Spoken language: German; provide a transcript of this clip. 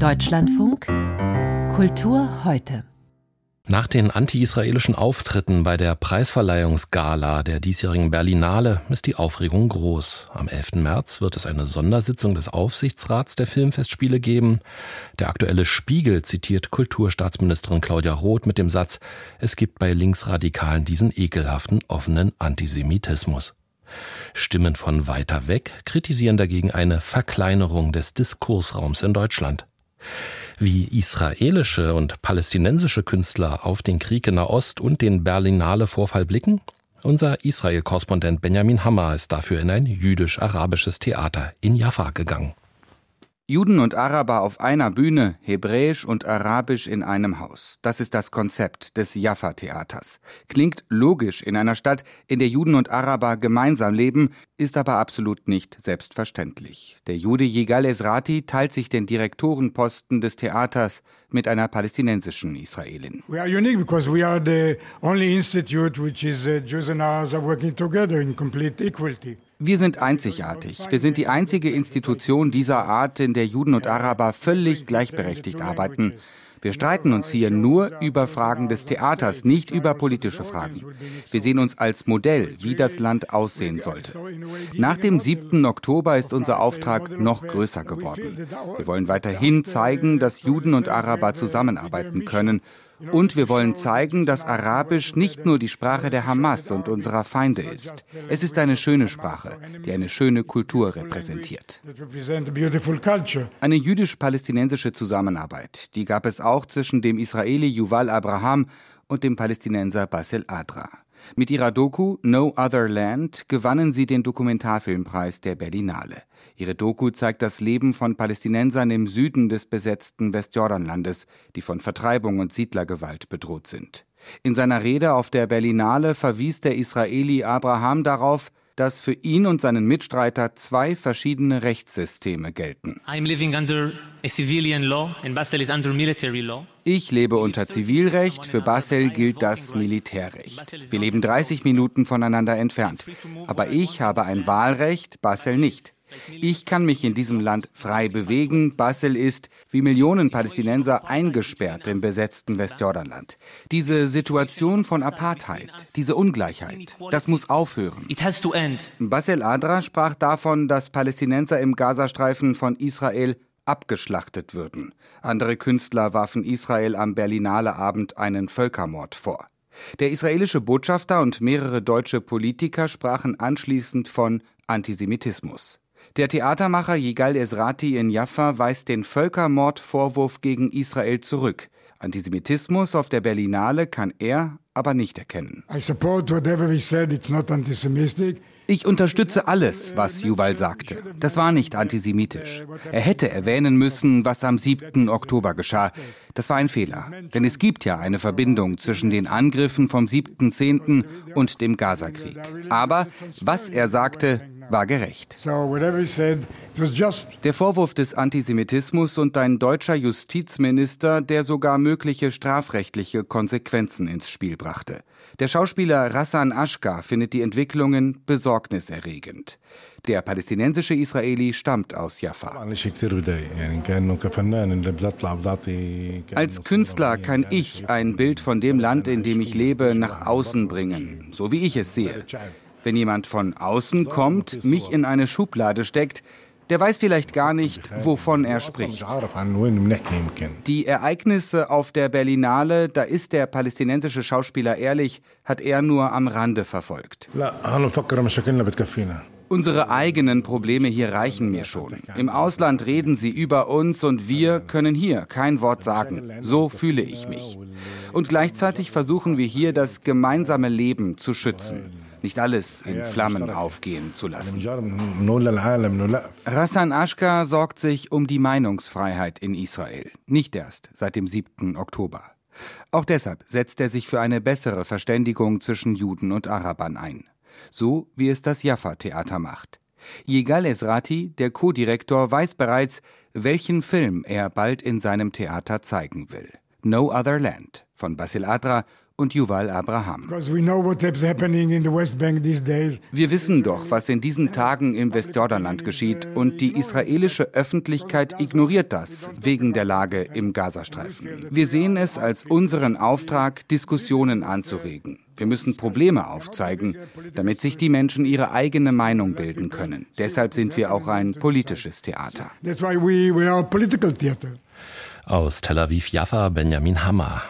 Deutschlandfunk Kultur heute. Nach den anti-israelischen Auftritten bei der Preisverleihungsgala der diesjährigen Berlinale ist die Aufregung groß. Am 11. März wird es eine Sondersitzung des Aufsichtsrats der Filmfestspiele geben. Der aktuelle Spiegel zitiert Kulturstaatsministerin Claudia Roth mit dem Satz, es gibt bei Linksradikalen diesen ekelhaften offenen Antisemitismus. Stimmen von weiter weg kritisieren dagegen eine Verkleinerung des Diskursraums in Deutschland. Wie israelische und palästinensische Künstler auf den Krieg in Nahost und den Berlinale-Vorfall blicken? Unser Israel-Korrespondent Benjamin Hammer ist dafür in ein jüdisch-arabisches Theater in Jaffa gegangen. Juden und Araber auf einer Bühne, Hebräisch und Arabisch in einem Haus. Das ist das Konzept des Jaffa-Theaters. Klingt logisch in einer Stadt, in der Juden und Araber gemeinsam leben, ist aber absolut nicht selbstverständlich. Der Jude Yigal Esrati teilt sich den Direktorenposten des Theaters mit einer palästinensischen Israelin. We are unique because we are the only institute which is uh, Jews and Arabs are working together in complete equality. Wir sind einzigartig. Wir sind die einzige Institution dieser Art, in der Juden und Araber völlig gleichberechtigt arbeiten. Wir streiten uns hier nur über Fragen des Theaters, nicht über politische Fragen. Wir sehen uns als Modell, wie das Land aussehen sollte. Nach dem 7. Oktober ist unser Auftrag noch größer geworden. Wir wollen weiterhin zeigen, dass Juden und Araber zusammenarbeiten können und wir wollen zeigen, dass Arabisch nicht nur die Sprache der Hamas und unserer Feinde ist. Es ist eine schöne Sprache, die eine schöne Kultur repräsentiert. Eine jüdisch-palästinensische Zusammenarbeit, die gab es auch zwischen dem Israeli Yuval Abraham und dem Palästinenser Basel Adra. Mit ihrer Doku No Other Land gewannen sie den Dokumentarfilmpreis der Berlinale. Ihre Doku zeigt das Leben von Palästinensern im Süden des besetzten Westjordanlandes, die von Vertreibung und Siedlergewalt bedroht sind. In seiner Rede auf der Berlinale verwies der Israeli Abraham darauf, dass für ihn und seinen Mitstreiter zwei verschiedene Rechtssysteme gelten. Ich lebe unter Zivilrecht, für Basel gilt das Militärrecht. Wir leben 30 Minuten voneinander entfernt. Aber ich habe ein Wahlrecht, Basel nicht. Ich kann mich in diesem Land frei bewegen. Basel ist, wie Millionen Palästinenser, eingesperrt im besetzten Westjordanland. Diese Situation von Apartheid, diese Ungleichheit, das muss aufhören. Basel Adra sprach davon, dass Palästinenser im Gazastreifen von Israel abgeschlachtet würden. Andere Künstler warfen Israel am Berlinale Abend einen Völkermord vor. Der israelische Botschafter und mehrere deutsche Politiker sprachen anschließend von Antisemitismus. Der Theatermacher Yigal Esrati in Jaffa weist den Völkermordvorwurf gegen Israel zurück. Antisemitismus auf der Berlinale kann er aber nicht erkennen. Ich unterstütze alles, was Yuval sagte. Das war nicht antisemitisch. Er hätte erwähnen müssen, was am 7. Oktober geschah. Das war ein Fehler. Denn es gibt ja eine Verbindung zwischen den Angriffen vom 7.10. und dem Gazakrieg. Aber was er sagte, war gerecht. Der Vorwurf des Antisemitismus und ein deutscher Justizminister, der sogar mögliche strafrechtliche Konsequenzen ins Spiel brachte. Der Schauspieler Rassan Ashka findet die Entwicklungen besorgniserregend. Der palästinensische Israeli stammt aus Jaffa. Als Künstler kann ich ein Bild von dem Land, in dem ich lebe, nach außen bringen, so wie ich es sehe. Wenn jemand von außen kommt, mich in eine Schublade steckt, der weiß vielleicht gar nicht, wovon er spricht. Die Ereignisse auf der Berlinale, da ist der palästinensische Schauspieler ehrlich, hat er nur am Rande verfolgt. Unsere eigenen Probleme hier reichen mir schon. Im Ausland reden sie über uns und wir können hier kein Wort sagen. So fühle ich mich. Und gleichzeitig versuchen wir hier das gemeinsame Leben zu schützen nicht alles in Flammen aufgehen zu lassen. Rassan Ashka sorgt sich um die Meinungsfreiheit in Israel, nicht erst seit dem 7. Oktober. Auch deshalb setzt er sich für eine bessere Verständigung zwischen Juden und Arabern ein. So wie es das Jaffa-Theater macht. Yigal Esrati, der Co-Direktor, weiß bereits, welchen Film er bald in seinem Theater zeigen will. No Other Land von Basil Adra und Yuval Abraham. Wir wissen doch, was in diesen Tagen im Westjordanland geschieht und die israelische Öffentlichkeit ignoriert das wegen der Lage im Gazastreifen. Wir sehen es als unseren Auftrag, Diskussionen anzuregen. Wir müssen Probleme aufzeigen, damit sich die Menschen ihre eigene Meinung bilden können. Deshalb sind wir auch ein politisches Theater. Aus Tel Aviv Jaffa Benjamin Hammer.